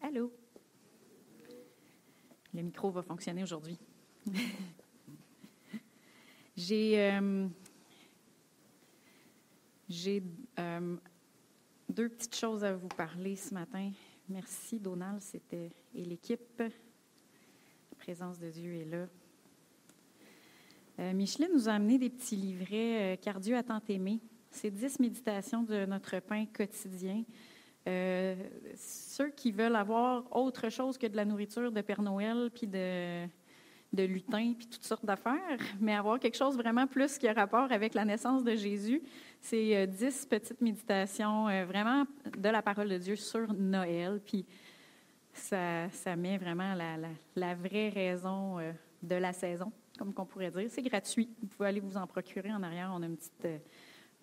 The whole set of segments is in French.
Allô? Le micro va fonctionner aujourd'hui. J'ai euh, euh, deux petites choses à vous parler ce matin. Merci, Donald, c'était et l'équipe. La présence de Dieu est là. Euh, Micheline nous a amené des petits livrets euh, Car Dieu a tant aimé. C'est dix méditations de notre pain quotidien. Euh, ceux qui veulent avoir autre chose que de la nourriture de Père Noël, puis de, de lutin, puis toutes sortes d'affaires, mais avoir quelque chose vraiment plus qui a rapport avec la naissance de Jésus, c'est euh, dix petites méditations euh, vraiment de la parole de Dieu sur Noël. Puis ça, met vraiment la, la, vraie raison euh, de la saison, comme qu'on pourrait dire. C'est gratuit. Vous pouvez aller vous en procurer en arrière. On a une petite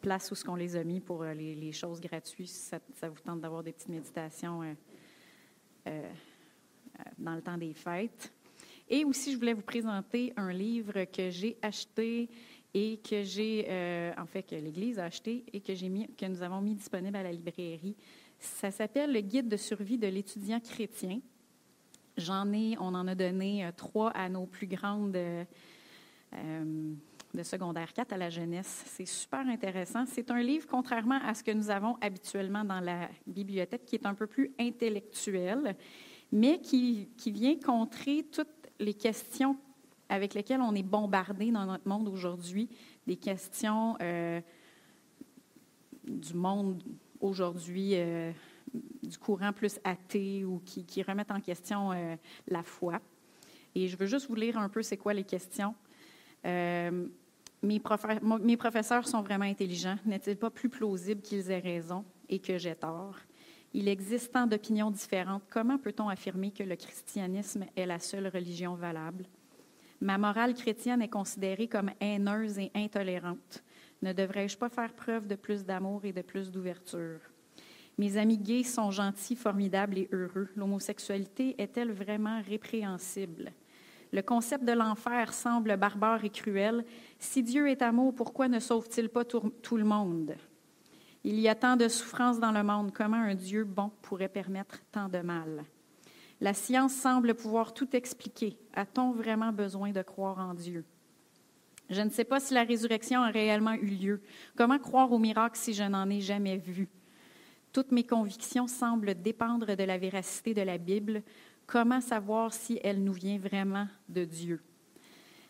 place où ce qu'on les a mis pour les, les choses gratuites. Ça, ça, vous tente d'avoir des petites méditations euh, euh, dans le temps des fêtes. Et aussi, je voulais vous présenter un livre que j'ai acheté et que j'ai, euh, en fait, que l'Église a acheté et que, nous avons mis disponible à la librairie. Ça s'appelle Le Guide de survie de l'étudiant chrétien. On en a donné trois à nos plus grandes euh, de secondaire 4 à la jeunesse. C'est super intéressant. C'est un livre, contrairement à ce que nous avons habituellement dans la bibliothèque, qui est un peu plus intellectuel, mais qui, qui vient contrer toutes les questions avec lesquelles on est bombardé dans notre monde aujourd'hui, des questions euh, du monde aujourd'hui, euh, du courant plus athée ou qui, qui remettent en question euh, la foi. Et je veux juste vous lire un peu c'est quoi les questions. Mes, professeurs sont vraiment intelligents. N'est-il pas plus plausible qu'ils aient raison et que j'ai tort? Il existe tant d'opinions différentes. Comment peut-on affirmer que le christianisme est la seule religion valable? Ma morale chrétienne est considérée comme haineuse et intolérante. Ne devrais-je pas faire preuve de plus d'amour et de plus d'ouverture? Mes amis gays sont gentils, formidables et heureux. L'homosexualité est-elle vraiment répréhensible? Le concept de l'enfer semble barbare et cruel. Si Dieu est amour, pourquoi ne sauve-t-il pas tout, tout, le monde? Il y a tant de souffrances dans le monde. Comment un Dieu bon pourrait permettre tant de mal? La science semble pouvoir tout expliquer. A-t-on vraiment besoin de croire en Dieu? Je ne sais pas si la résurrection a réellement eu lieu. Comment croire au miracle si je n'en ai jamais vu? Toutes mes convictions semblent dépendre de la véracité de la Bible. Comment savoir si elle nous vient vraiment de Dieu?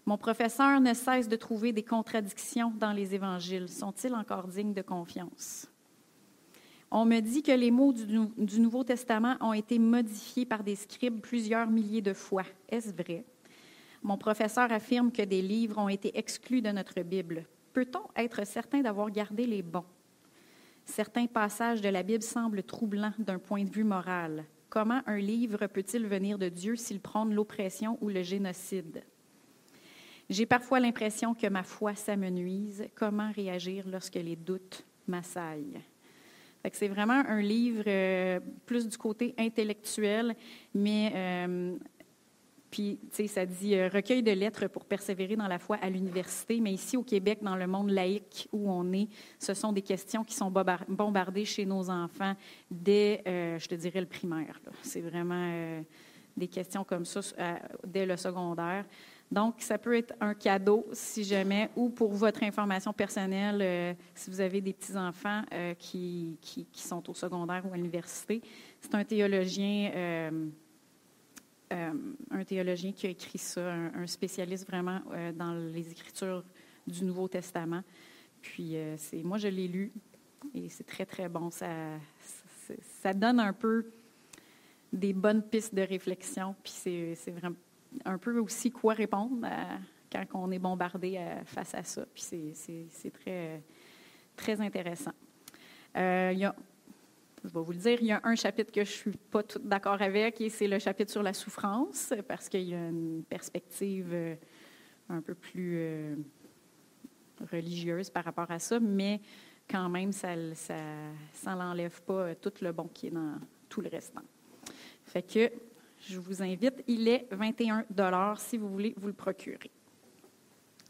Mon professeur ne cesse de trouver des contradictions dans les évangiles. Sont-ils encore dignes de confiance? On me dit que les mots du, Nouveau Testament ont été modifiés par des scribes plusieurs milliers de fois. Est-ce vrai? Mon professeur affirme que des livres ont été exclus de notre Bible. Peut-on être certain d'avoir gardé les bons? Certains passages de la Bible semblent troublants d'un point de vue moral. Comment un livre peut-il venir de Dieu s'il prône l'oppression ou le génocide? J'ai parfois l'impression que ma foi s'amenuise. Comment réagir lorsque les doutes m'assaillent? C'est vraiment un livre euh, plus du côté intellectuel, mais euh, puis, tu sais, ça dit euh, recueil de lettres pour persévérer dans la foi à l'université, mais ici au Québec, dans le monde laïque où on est, ce sont des questions qui sont bombardées chez nos enfants dès, euh, je te dirais, le primaire. C'est vraiment euh, des questions comme ça dès le secondaire. Donc, ça peut être un cadeau, si jamais, ou pour votre information personnelle, si vous avez des petits-enfants qui, qui, sont au secondaire ou à l'université. C'est un théologien, un théologien qui a écrit ça, un, spécialiste vraiment dans les écritures du Nouveau Testament. Puis, c'est, moi, je l'ai lu et c'est très, très bon. Ça, ça donne un peu des bonnes pistes de réflexion, puis c'est, c'est vraiment un peu aussi quoi répondre quand on est bombardé face à ça. Puis c'est, c'est, c'est très, très intéressant. Euh, il y a, je vais vous le dire, il y a un chapitre que je ne suis pas tout d'accord avec, et c'est le chapitre sur la souffrance, parce qu'il y a une perspective euh, un peu plus euh, religieuse par rapport à ça, mais quand même, ça ne l'enlève pas tout le bon qui est dans tout le restant. Fait que je vous invite. Il est 21 si vous voulez vous le procurer.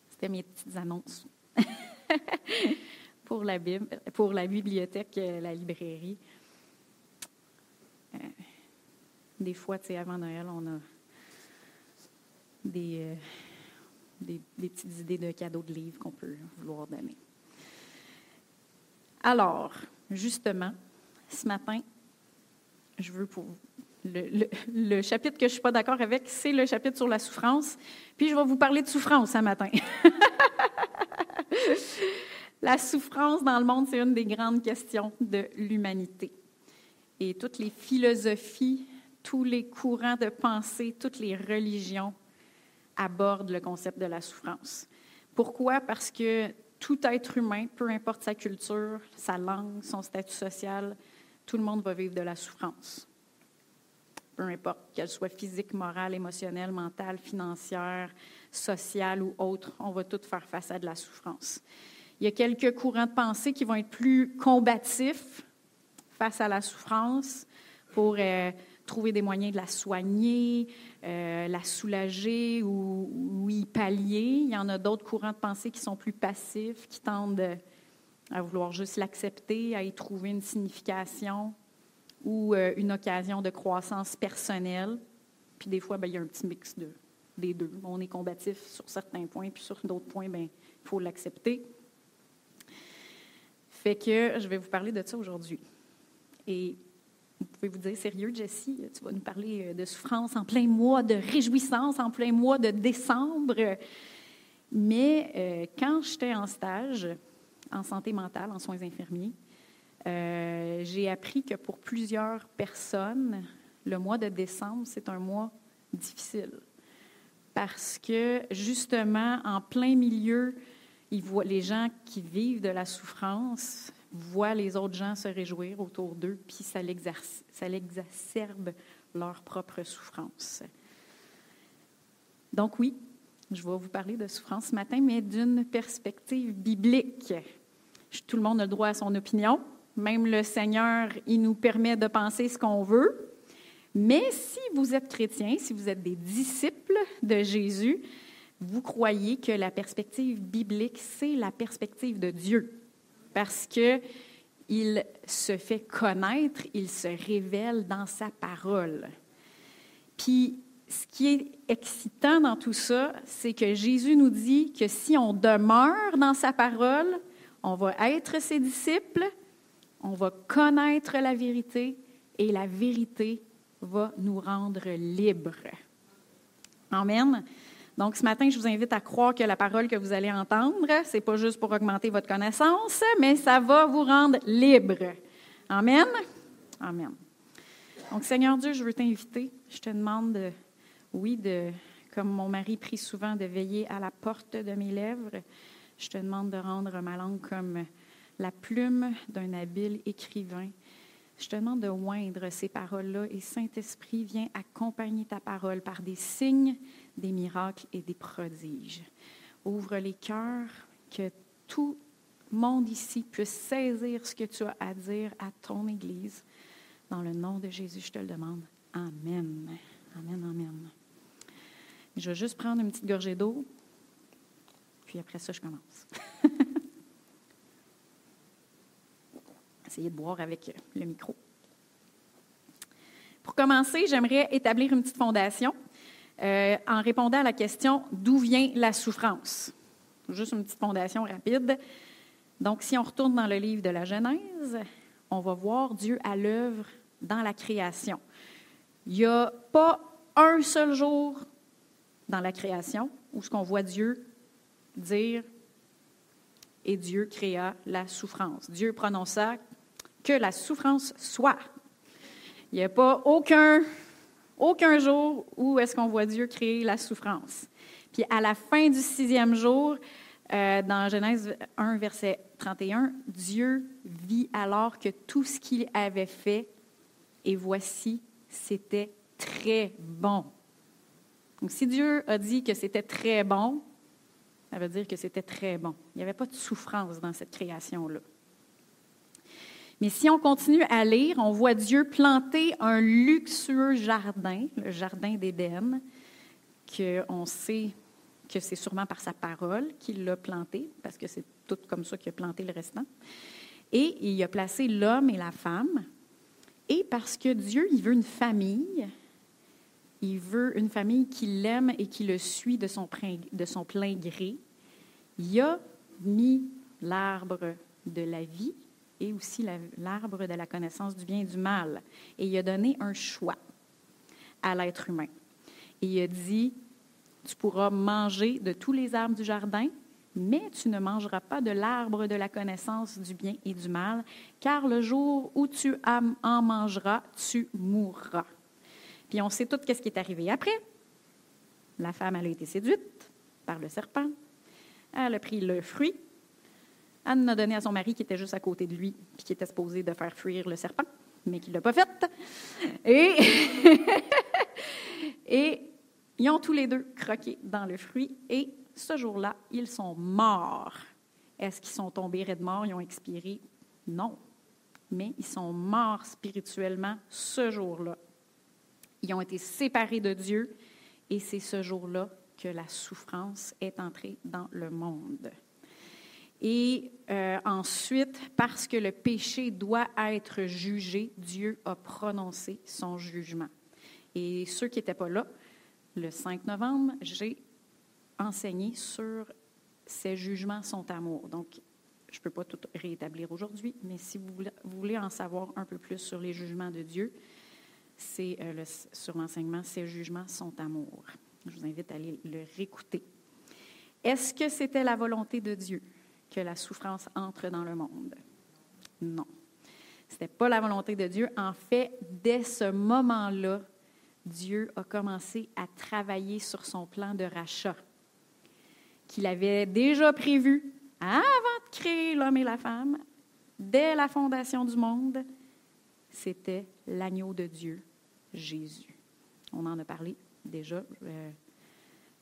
C'était mes petites annonces pour, la pour la bibliothèque, la librairie. Des fois, avant Noël, on a des, euh, des, petites idées de cadeaux de livres qu'on peut vouloir donner. Alors, justement, ce matin, je veux pour le, le, chapitre que je ne suis pas d'accord avec, c'est le chapitre sur la souffrance. Puis je vais vous parler de souffrance ce matin. la souffrance dans le monde, c'est une des grandes questions de l'humanité. Et toutes les philosophies, tous les courants de pensée, toutes les religions abordent le concept de la souffrance. Pourquoi? Parce que tout être humain, peu importe sa culture, sa langue, son statut social, tout le monde va vivre de la souffrance. Peu importe qu'elle soit physique, morale, émotionnelle, mentale, financière, sociale ou autre, on va tous faire face à de la souffrance. Il y a quelques courants de pensée qui vont être plus combatifs face à la souffrance pour euh, trouver des moyens de la soigner, euh, la soulager ou, y pallier. Il y en a d'autres courants de pensée qui sont plus passifs, qui tendent à vouloir juste l'accepter, à y trouver une signification ou euh, une occasion de croissance personnelle. Puis des fois, ben, il y a un petit mix de, des deux. On est combatif sur certains points, puis sur d'autres points, ben, il faut l'accepter. Fait que je vais vous parler de ça aujourd'hui. Et vous pouvez vous dire, sérieux, Jessie, tu vas nous parler euh, de souffrance en plein mois de réjouissance, en plein mois de décembre. Mais euh, quand j'étais en stage en santé mentale, en soins infirmiers, euh, j'ai appris que pour plusieurs personnes, le mois de décembre, c'est un mois difficile. Parce que justement, en plein milieu, ils voient, les gens qui vivent de la souffrance voient les autres gens se réjouir autour d'eux, puis ça, ça l'exacerbe leur propre souffrance. Donc oui, je vais vous parler de souffrance ce matin, mais d'une perspective biblique. Tout le monde a le droit à son opinion. Même le Seigneur, il nous permet de penser ce qu'on veut. Mais si vous êtes chrétien, si vous êtes des disciples de Jésus, vous croyez que la perspective biblique, c'est la perspective de Dieu parce que il se fait connaître, il se révèle dans sa parole. Puis, ce qui est excitant dans tout ça, c'est que Jésus nous dit que si on demeure dans sa parole, on va être ses disciples, on va connaître la vérité et la vérité va nous rendre libres. Amen. Donc, ce matin, je vous invite à croire que la parole que vous allez entendre, ce n'est pas juste pour augmenter votre connaissance, mais ça va vous rendre libre. Amen? Amen. Donc, Seigneur Dieu, je veux t'inviter. Je te demande, oui, comme mon mari prie souvent, de veiller à la porte de mes lèvres. Je te demande de rendre ma langue comme la plume d'un habile écrivain. Je te demande de oindre ces paroles-là et Saint-Esprit, viens accompagner ta parole par des signes, des miracles et des prodiges. Ouvre les cœurs, que tout monde ici puisse saisir ce que tu as à dire à ton Église. Dans le nom de Jésus, je te le demande. Amen. Amen, amen. Je vais juste prendre une petite gorgée d'eau, puis après ça, je commence. Essayez de boire avec le micro. Pour commencer, j'aimerais établir une petite fondation. Euh, en répondant à la question d'où vient la souffrance? Juste une petite fondation rapide. Donc, si on retourne dans le livre de la Genèse, on va voir Dieu à l'œuvre dans la création. Il n'y a pas un seul jour dans la création où ce qu'on voit Dieu dire et Dieu créa la souffrance. Dieu prononça que la souffrance soit. Il n'y a pas aucun aucun jour où est-ce qu'on voit Dieu créer la souffrance. Puis à la fin du sixième jour, euh, dans Genèse 1, verset 31, Dieu vit alors que tout ce qu'il avait fait, et voici, c'était très bon. Donc si Dieu a dit que c'était très bon, ça veut dire que c'était très bon. Il n'y avait pas de souffrance dans cette création-là. Mais si on continue à lire, on voit Dieu planter un luxueux jardin, le jardin d'Éden, qu'on sait que c'est sûrement par sa parole qu'il l'a planté, parce que c'est tout comme ça qu'il a planté le restant. Et il a placé l'homme et la femme. Et parce que Dieu, il veut une famille, Il veut une famille qui l'aime et qui le suit de son, de son plein gré. Il a mis l'arbre de la vie et aussi l'arbre de la connaissance du bien et du mal. Et il a donné un choix à l'être humain. Et il a dit, tu pourras manger de tous les arbres du jardin, mais tu ne mangeras pas de l'arbre de la connaissance du bien et du mal, car le jour où tu en mangeras, tu mourras. Puis on sait tout ce qui est arrivé après. La femme, elle a été séduite par le serpent. Elle a pris le fruit. Anne l'a donné à son mari qui était juste à côté de lui, puis qui était supposé de faire fuir le serpent, mais qui ne l'a pas fait. Et, et ils ont tous les deux croqué dans le fruit et ce jour-là, ils sont morts. Est-ce qu'ils sont tombés raides morts, ils ont expiré? Non. Mais ils sont morts spirituellement ce jour-là. Ils ont été séparés de Dieu et c'est ce jour-là que la souffrance est entrée dans le monde. Et euh, ensuite, parce que le péché doit être jugé, Dieu a prononcé son jugement. Et ceux qui n'étaient pas là, le 5 novembre, j'ai enseigné sur ces jugements sont amour. Donc, je ne peux pas tout rétablir aujourd'hui, mais si vous voulez en savoir un peu plus sur les jugements de Dieu, c'est euh, sur l'enseignement Ces jugements sont amour. Je vous invite à aller le réécouter. Est-ce que c'était la volonté de Dieu? Que la souffrance entre dans le monde? Non. Ce n'était pas la volonté de Dieu. En fait, dès ce moment-là, Dieu a commencé à travailler sur son plan de rachat qu'il avait déjà prévu avant de créer l'homme et la femme, dès la fondation du monde, c'était l'agneau de Dieu, Jésus. On en a parlé déjà. Euh,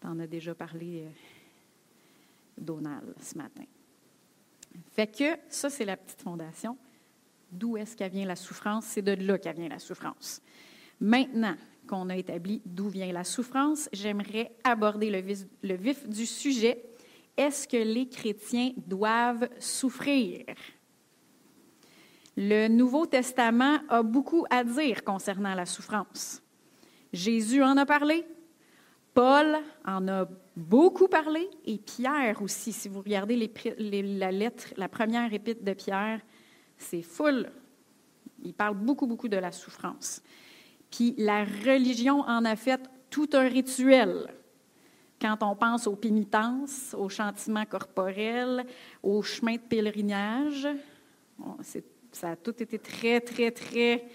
tu en as déjà parlé, euh, Donald, ce matin. Fait que ça, c'est la petite fondation. D'où est-ce qu'elle vient la souffrance? C'est de là qu'elle vient la souffrance. Maintenant, qu'on a établi d'où vient la souffrance, j'aimerais aborder le vif, du sujet. Est-ce que les chrétiens doivent souffrir? Le Nouveau Testament a beaucoup à dire concernant la souffrance. Jésus en a parlé, Paul en a beaucoup parlé, et Pierre aussi. Si vous regardez la lettre, la première épître de Pierre, c'est full. Il parle beaucoup, beaucoup de la souffrance. Puis la religion en a fait tout un rituel. Quand on pense aux pénitences, aux chantiments corporels, aux chemins de pèlerinage, ça a tout été très, très, très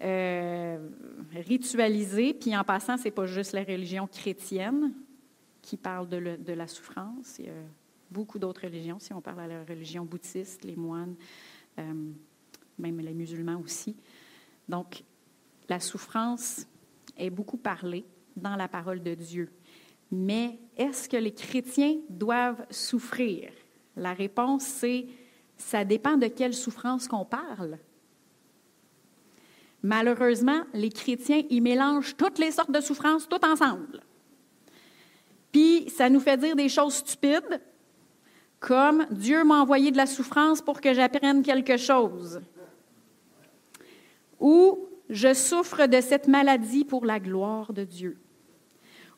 euh, ritualisé. Puis en passant, ce n'est pas juste la religion chrétienne qui parle de, la souffrance. Il y a beaucoup d'autres religions. Si on parle à la religion bouddhiste, les moines, euh, même les musulmans aussi. Donc, la souffrance est beaucoup parlée dans la parole de Dieu. Mais est-ce que les chrétiens doivent souffrir? La réponse, c'est ça dépend de quelle souffrance qu'on parle. Malheureusement, les chrétiens, ils mélangent toutes les sortes de souffrances tout ensemble. Puis, ça nous fait dire des choses stupides, comme Dieu m'a envoyé de la souffrance pour que j'apprenne quelque chose. Ou je souffre de cette maladie pour la gloire de Dieu.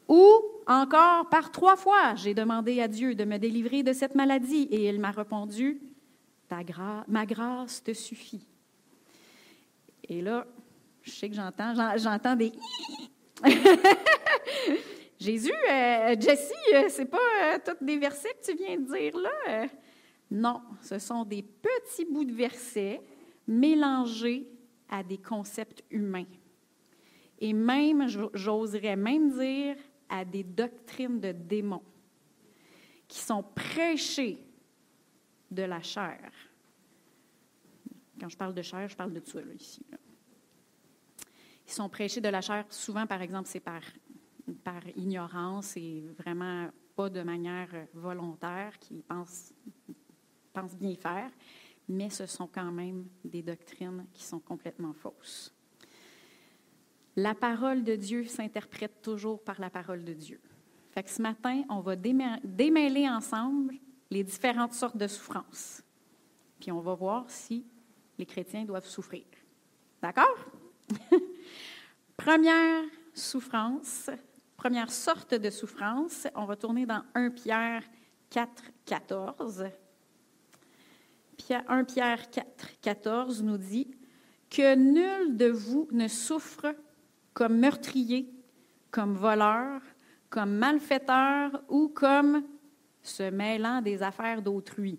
Ou encore, par trois fois, j'ai demandé à Dieu de me délivrer de cette maladie et il m'a répondu, Ta ma grâce te suffit. Et là, je sais que j'entends, j'entends des... Jésus, euh, Jessie, euh, c'est pas euh, tous des versets que tu viens de dire là? non, ce sont des petits bouts de versets mélangés à des concepts humains. Et même, j'oserais même dire, à des doctrines de démons qui sont prêchées de la chair. Quand je parle de chair, je parle de ça ici. Ils sont prêchés de la chair. Souvent, par exemple, c'est par, par ignorance et vraiment pas de manière volontaire, qui pensent, pensent bien faire mais ce sont quand même des doctrines qui sont complètement fausses. La parole de Dieu s'interprète toujours par la parole de Dieu. Fait que ce matin, on va démêler ensemble les différentes sortes de souffrances. Puis on va voir si les chrétiens doivent souffrir. D'accord? Première souffrance, première sorte de souffrance, on va tourner dans 1 Pierre 4, 14. 1 Pierre 4, 14 nous dit que nul de vous ne souffre comme meurtrier, comme voleur, comme malfaiteur ou comme se mêlant des affaires d'autrui.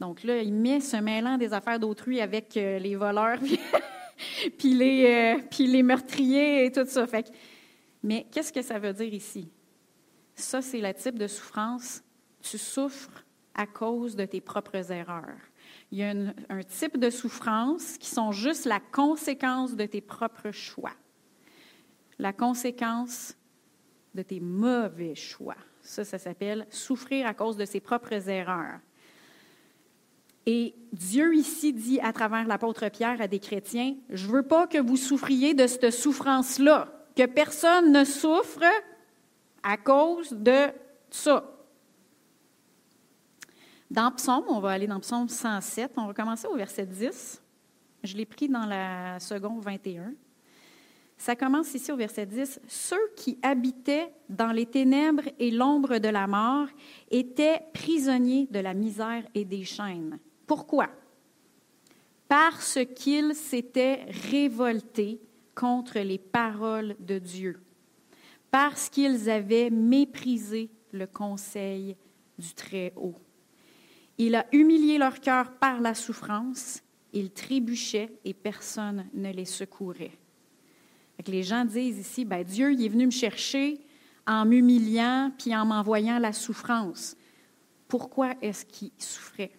Donc là, il met se mêlant des affaires d'autrui avec euh, les voleurs, puis, les, euh, puis les meurtriers et tout ça. Fait mais qu'est-ce que ça veut dire ici? Ça, c'est le type de souffrance. Tu souffres à cause de tes propres erreurs. Il y a un type de souffrance qui sont juste la conséquence de tes propres choix. La conséquence de tes mauvais choix. Ça, ça s'appelle souffrir à cause de ses propres erreurs. Et Dieu ici dit à travers l'apôtre Pierre à des chrétiens, je ne veux pas que vous souffriez de cette souffrance-là, que personne ne souffre à cause de ça. Dans Psaume, on va aller dans Psaume 107, on va commencer au verset 10. Je l'ai pris dans la seconde 21. Ça commence ici au verset 10. Ceux qui habitaient dans les ténèbres et l'ombre de la mort étaient prisonniers de la misère et des chaînes. Pourquoi? Parce qu'ils s'étaient révoltés contre les paroles de Dieu, parce qu'ils avaient méprisé le conseil du Très-Haut. Il a humilié leur cœur par la souffrance, ils trébuchaient et personne ne les secourait les gens disent ici, ben, Dieu il est venu me chercher en m'humiliant puis en m'envoyant la souffrance. Pourquoi est-ce qu'il souffrait?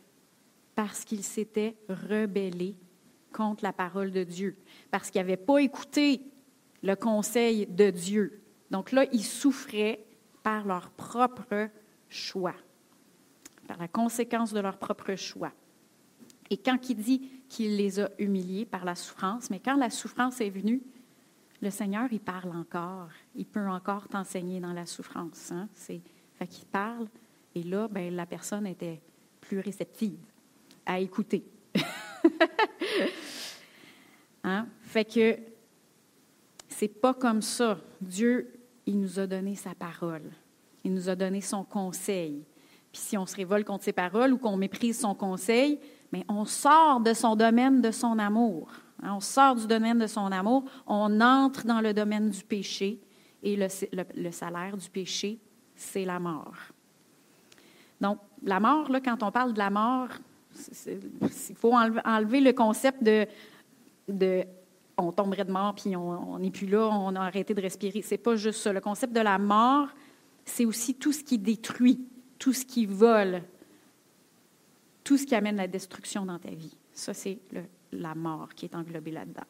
Parce qu'il s'était rebellé contre la parole de Dieu, parce qu'il n'avait pas écouté le conseil de Dieu. Donc là, ils souffraient par leur propre choix, par la conséquence de leur propre choix. Et quand il dit qu'il les a humiliés par la souffrance, mais quand la souffrance est venue, le Seigneur, il parle encore. Il peut encore t'enseigner dans la souffrance. Hein? C'est, fait qu'il parle, et là, ben, la personne était plus réceptive à écouter. hein? Fait que c'est pas comme ça. Dieu, il nous a donné sa parole. Il nous a donné son conseil. Puis si on se révolte contre ses paroles ou qu'on méprise son conseil, mais on sort de son domaine de son amour. Hein, on sort du domaine de son amour, on entre dans le domaine du péché et le, salaire du péché, c'est la mort. Donc, la mort, là, quand on parle de la mort, il faut enlever le concept de, on tomberait de mort puis on n'est plus là, on a arrêté de respirer. C'est pas juste ça. Le concept de la mort, c'est aussi tout ce qui détruit, tout ce qui vole, tout ce qui amène la destruction dans ta vie. Ça, c'est la mort qui est englobée là-dedans.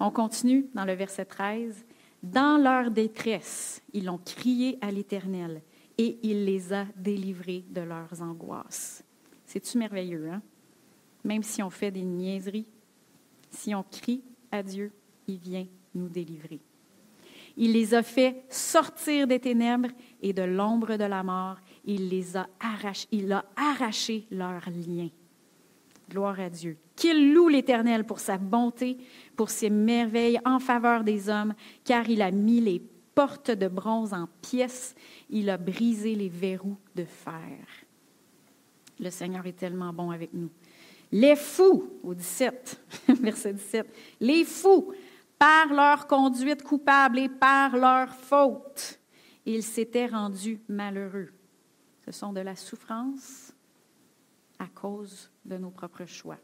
On continue dans le verset 13. Dans leur détresse, ils ont crié à l'Éternel et il les a délivrés de leurs angoisses. C'est-tu merveilleux, hein? Même si on fait des niaiseries, si on crie à Dieu, il vient nous délivrer. Il les a fait sortir des ténèbres et de l'ombre de la mort. Il les a arrachés, il a arraché leurs liens. Gloire à Dieu. Qu'il loue l'Éternel pour sa bonté, pour ses merveilles en faveur des hommes, car il a mis les portes de bronze en pièces, il a brisé les verrous de fer. Le Seigneur est tellement bon avec nous. Les fous, au 17, verset 17, les fous, par leur conduite coupable et par leur faute, ils s'étaient rendus malheureux. Ce sont de la souffrance à cause de nos propres choix.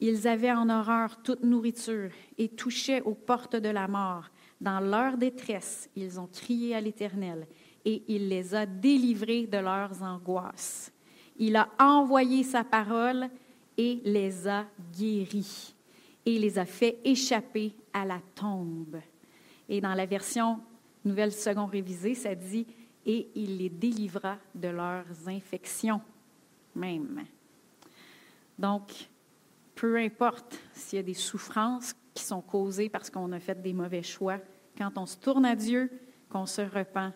Ils avaient en horreur toute nourriture et touchaient aux portes de la mort. Dans leur détresse, ils ont crié à l'Éternel et il les a délivrés de leurs angoisses. Il a envoyé sa parole et les a guéris et les a fait échapper à la tombe. Et dans la version Nouvelle Seconde révisée, ça dit et il les délivra de leurs infections même. Donc, peu importe s'il y a des souffrances qui sont causées parce qu'on a fait des mauvais choix, quand on se tourne à Dieu, qu'on se repent,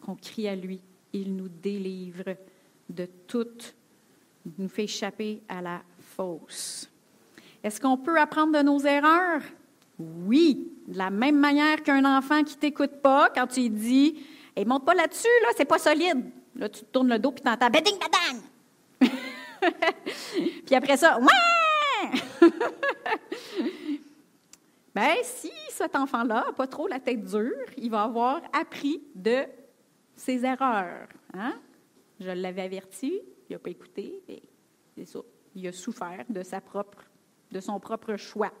qu'on crie à lui, il nous délivre de tout, nous fait échapper à la fausse. Est-ce qu'on peut apprendre de nos erreurs? Oui, de la même manière qu'un enfant qui t'écoute pas, quand tu dis hey, monte pas là-dessus, là, c'est pas solide. Là, tu te tournes le dos puis tu entends beding badang. puis après ça, ouais! ben, si cet enfant-là n'a pas trop la tête dure, il va avoir appris de ses erreurs. Hein? Je l'avais averti, il n'a pas écouté. Il a souffert de, sa propre, de son propre choix.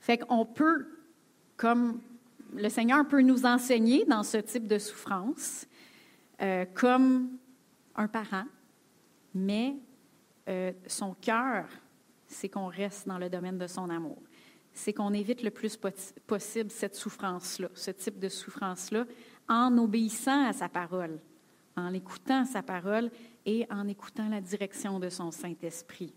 Fait qu'on peut, comme le Seigneur peut nous enseigner dans ce type de souffrance, euh, comme un parent, mais euh, son cœur, c'est qu'on reste dans le domaine de son amour. C'est qu'on évite le plus possible cette souffrance-là, ce type de souffrance-là, en obéissant à sa parole, en écoutant sa parole et en écoutant la direction de son Saint-Esprit.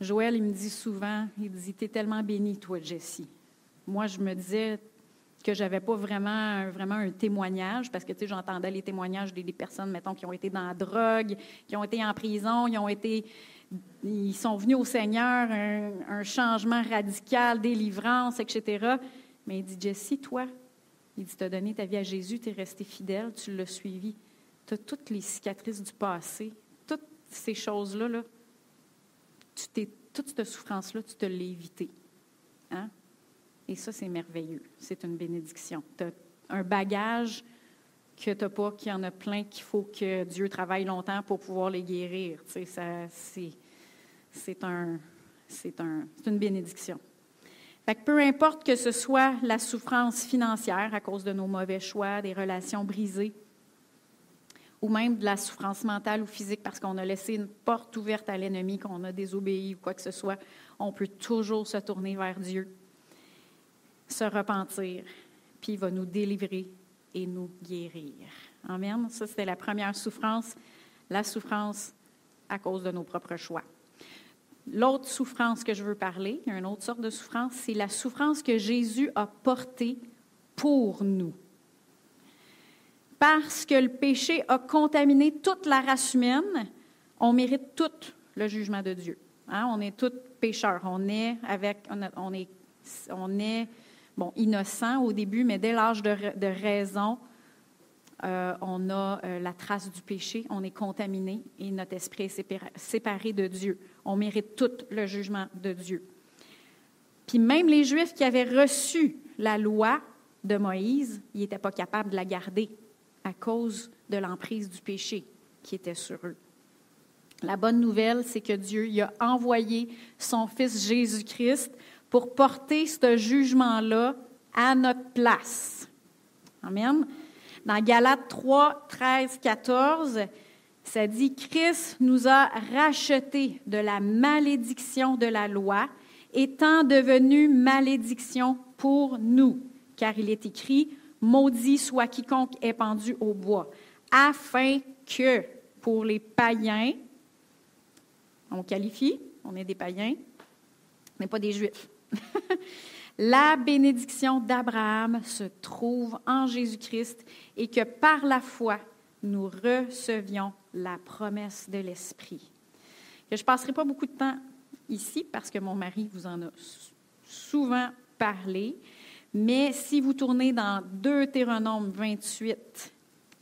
Joël, il me dit souvent, il dit, t'es tellement béni, toi, Jessie. Moi, je me disais que j'avais pas vraiment, vraiment un témoignage, parce que, tu sais, j'entendais les témoignages des, personnes, mettons, qui ont été dans la drogue, qui ont été en prison, ils ont été, ils sont venus au Seigneur, un, changement radical, délivrance, etc. Mais il dit, Jessie, toi, il dit, tu as donné ta vie à Jésus, tu es resté fidèle, tu l'as suivi. Tu as toutes les cicatrices du passé, toutes ces choses-là, là, tu toute cette souffrance-là, tu te l'as évitée. Hein? Et ça, c'est merveilleux. C'est une bénédiction. Tu as un bagage que tu n'as pas, qu'il y en a plein qu'il faut que Dieu travaille longtemps pour pouvoir les guérir. Tu sais, c'est, un, c'est, un, c'est une bénédiction. Fait que peu importe que ce soit la souffrance financière à cause de nos mauvais choix, des relations brisées, ou même de la souffrance mentale ou physique parce qu'on a laissé une porte ouverte à l'ennemi, qu'on a désobéi ou quoi que ce soit, on peut toujours se tourner vers Dieu, se repentir, puis il va nous délivrer et nous guérir. Amen. Ça, c'était la première souffrance, la souffrance à cause de nos propres choix. L'autre souffrance que je veux parler, une autre sorte de souffrance, c'est la souffrance que Jésus a portée pour nous parce que le péché a contaminé toute la race humaine, on mérite tout le jugement de Dieu. Hein? On est tous pécheurs. On est avec, on, est, on est bon, innocent au début, mais dès l'âge de, raison, euh, on a euh, la trace du péché, on est contaminé et notre esprit est séparé de Dieu. On mérite tout le jugement de Dieu. Puis même les Juifs qui avaient reçu la loi de Moïse, ils n'étaient pas capables de la garder à cause de l'emprise du péché qui était sur eux. La bonne nouvelle, c'est que Dieu y a envoyé son Fils Jésus-Christ pour porter ce jugement-là à notre place. Amen. Dans Galates 3, 13, 14, ça dit, Christ nous a rachetés de la malédiction de la loi, étant devenu malédiction pour nous, car il est écrit, Maudit soit quiconque est pendu au bois, afin que pour les païens, on qualifie, on est des païens, mais pas des juifs. la bénédiction d'Abraham se trouve en Jésus-Christ et que par la foi, nous recevions la promesse de l'Esprit. je ne passerai pas beaucoup de temps ici parce que mon mari vous en a souvent parlé, mais si vous tournez dans Deutéronome 28,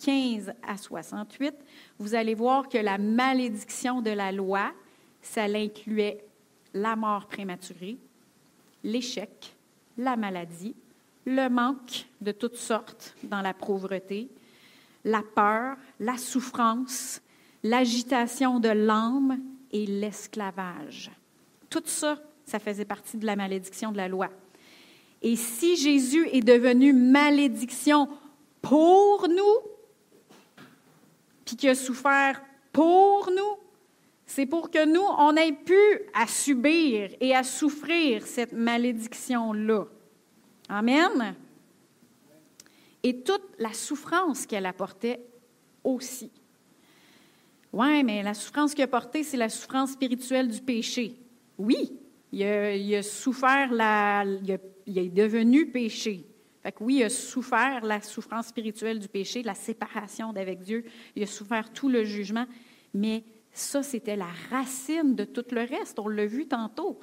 15 à 68, vous allez voir que la malédiction de la loi, ça incluait la mort prématurée, l'échec, la maladie, le manque de toutes sortes dans la pauvreté, la peur, la souffrance, l'agitation de l'âme et l'esclavage. Tout ça, ça faisait partie de la malédiction de la loi. Et si Jésus est devenu malédiction pour nous, puis qu'il a souffert pour nous, c'est pour que nous, on ait pu à subir et à souffrir cette malédiction-là. Amen. Et toute la souffrance qu'elle apportait aussi. Oui, mais la souffrance qu'il a portée, c'est la souffrance spirituelle du péché. Oui, il a, souffert, la, il, est devenu péché. Fait que oui, il a souffert la souffrance spirituelle du péché, la séparation d'avec Dieu. Il a souffert tout le jugement. Mais ça, c'était la racine de tout le reste. On l'a vu tantôt.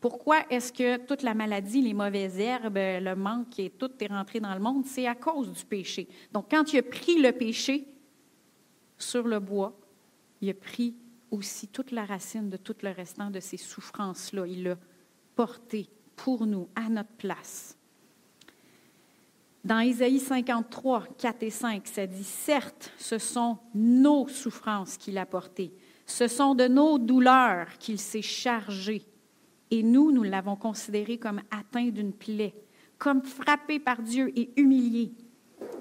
Pourquoi est-ce que toute la maladie, les mauvaises herbes, le manque et tout est rentré dans le monde? C'est à cause du péché. Donc, quand il a pris le péché sur le bois, il a pris aussi toute la racine de tout le restant de ces souffrances-là. Il l'a porté pour nous, à notre place. Dans Isaïe 53, 4 et 5, ça dit, certes, ce sont nos souffrances qu'il a portées, ce sont de nos douleurs qu'il s'est chargé, et nous, nous l'avons considéré comme atteint d'une plaie, comme frappé par Dieu et humilié.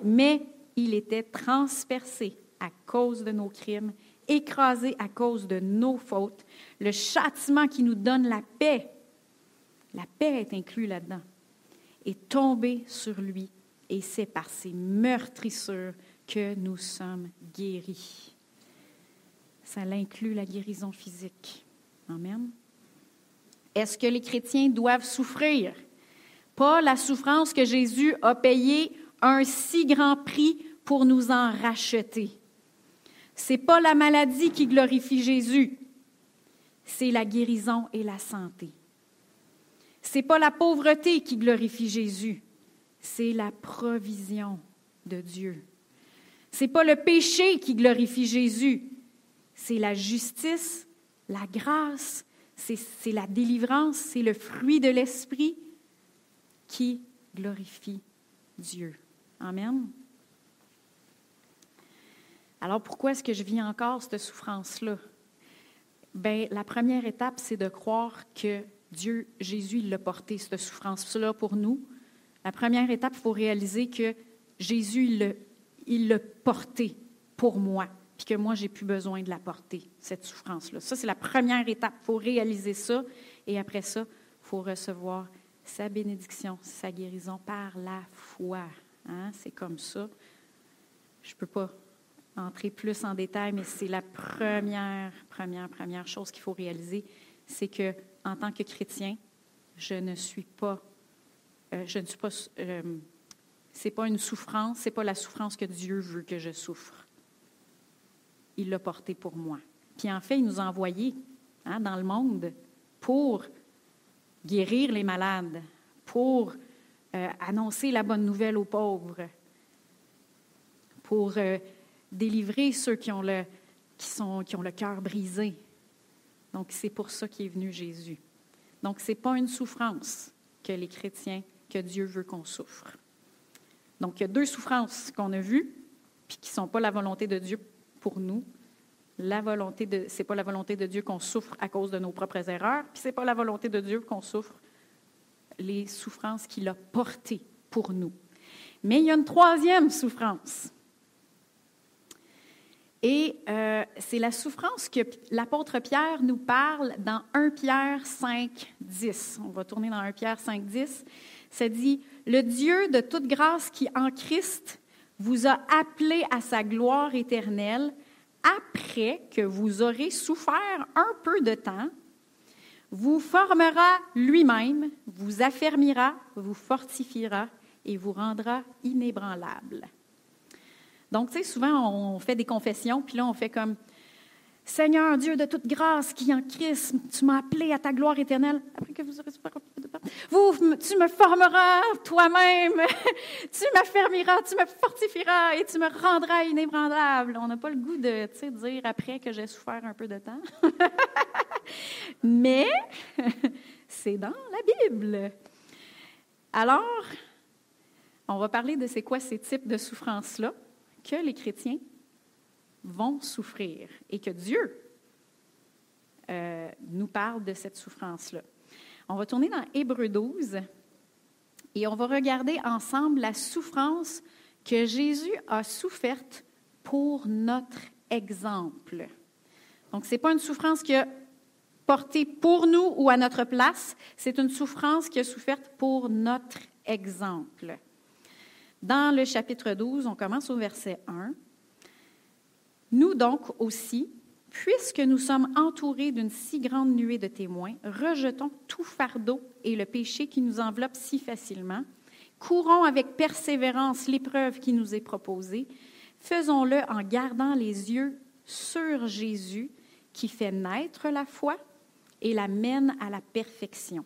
Mais il était transpercé à cause de nos crimes, écrasé à cause de nos fautes. Le châtiment qui nous donne la paix, la paix est inclue là-dedans, est tombé sur lui et c'est par ses meurtrissures que nous sommes guéris. Ça inclut la guérison physique. Amen. Est-ce que les chrétiens doivent souffrir? Pas la souffrance que Jésus a payée un si grand prix pour nous en racheter. C'est pas la maladie qui glorifie Jésus, c'est la guérison et la santé. C'est pas la pauvreté qui glorifie Jésus, c'est la provision de Dieu. C'est pas le péché qui glorifie Jésus, c'est la justice, la grâce, c'est la délivrance, c'est le fruit de l'esprit qui glorifie Dieu. Amen. Alors pourquoi est-ce que je vis encore cette souffrance-là? Bien, la première étape, c'est de croire que Dieu, Jésus, il l'a porté, cette souffrance-là pour nous. La première étape, il faut réaliser que Jésus, il l'a porté pour moi, puis que moi, j'ai plus besoin de la porter, cette souffrance-là. Ça, c'est la première étape. Il faut réaliser ça. Et après ça, il faut recevoir sa bénédiction, sa guérison par la foi. Hein? C'est comme ça. Je ne peux pas entrer plus en détail, mais c'est la première, première, première chose qu'il faut réaliser, c'est que en tant que chrétien, je ne suis pas, euh, je ne suis pas, euh, c'est pas une souffrance, c'est pas la souffrance que Dieu veut que je souffre. Il l'a porté pour moi. Puis en fait, il nous a envoyés hein, dans le monde pour guérir les malades, pour euh, annoncer la bonne nouvelle aux pauvres, pour délivrer ceux qui ont le, qui qui ont le cœur brisé. Donc, c'est pour ça qu'est venu Jésus. Donc, ce n'est pas une souffrance que les chrétiens, que Dieu veut qu'on souffre. Donc, il y a deux souffrances qu'on a vues, puis qui ne sont pas la volonté de Dieu pour nous. La volonté de, c'est pas la volonté de Dieu qu'on souffre à cause de nos propres erreurs, puis c'est pas la volonté de Dieu qu'on souffre les souffrances qu'il a portées pour nous. Mais il y a une troisième souffrance. Et euh, c'est la souffrance que l'apôtre Pierre nous parle dans 1 Pierre 5, 10. On va tourner dans 1 Pierre 5, 10. Ça dit, Le Dieu de toute grâce qui en Christ vous a appelé à sa gloire éternelle après que vous aurez souffert un peu de temps, vous formera lui-même, vous affermira, vous fortifiera et vous rendra inébranlable. Donc, tu sais, souvent, on fait des confessions, puis là, on fait comme Seigneur Dieu de toute grâce qui en Christ, tu m'as appelé à ta gloire éternelle. Après que vous aurez vous, tu me formeras toi-même, tu m'affermiras, tu me fortifieras et tu me rendras inébranlable. On n'a pas le goût de dire après que j'ai souffert un peu de temps. Mais c'est dans la Bible. Alors, on va parler de c'est quoi ces types de souffrances-là que les chrétiens vont souffrir et que Dieu euh, nous parle de cette souffrance-là. On va tourner dans Hébreu 12 et on va regarder ensemble la souffrance que Jésus a soufferte pour notre exemple. Donc, ce n'est pas une souffrance qui a porté pour nous ou à notre place, c'est une souffrance qui a soufferte pour notre exemple. Dans le chapitre 12, on commence au verset 1. Nous donc aussi, puisque nous sommes entourés d'une si grande nuée de témoins, rejetons tout fardeau et le péché qui nous enveloppe si facilement, courons avec persévérance l'épreuve qui nous est proposée, faisons-le en gardant les yeux sur Jésus qui fait naître la foi et la mène à la perfection.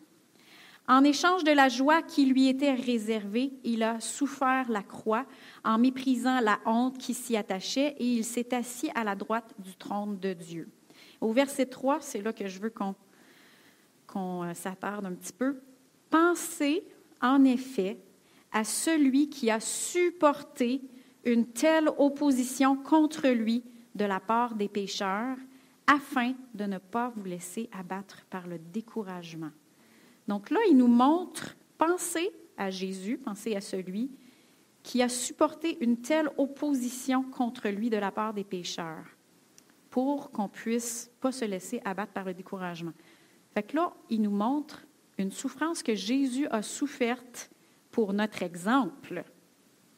En échange de la joie qui lui était réservée, il a souffert la croix en méprisant la honte qui s'y attachait et il s'est assis à la droite du trône de Dieu. Au verset 3, c'est là que je veux qu'on qu'on euh, s'attarde un petit peu. Pensez en effet à celui qui a supporté une telle opposition contre lui de la part des pécheurs, afin de ne pas vous laisser abattre par le découragement. Donc là, il nous montre, pensez à Jésus, pensez à celui qui a supporté une telle opposition contre lui de la part des pécheurs, pour qu'on puisse pas se laisser abattre par le découragement. Fait que là, il nous montre une souffrance que Jésus a soufferte pour notre exemple.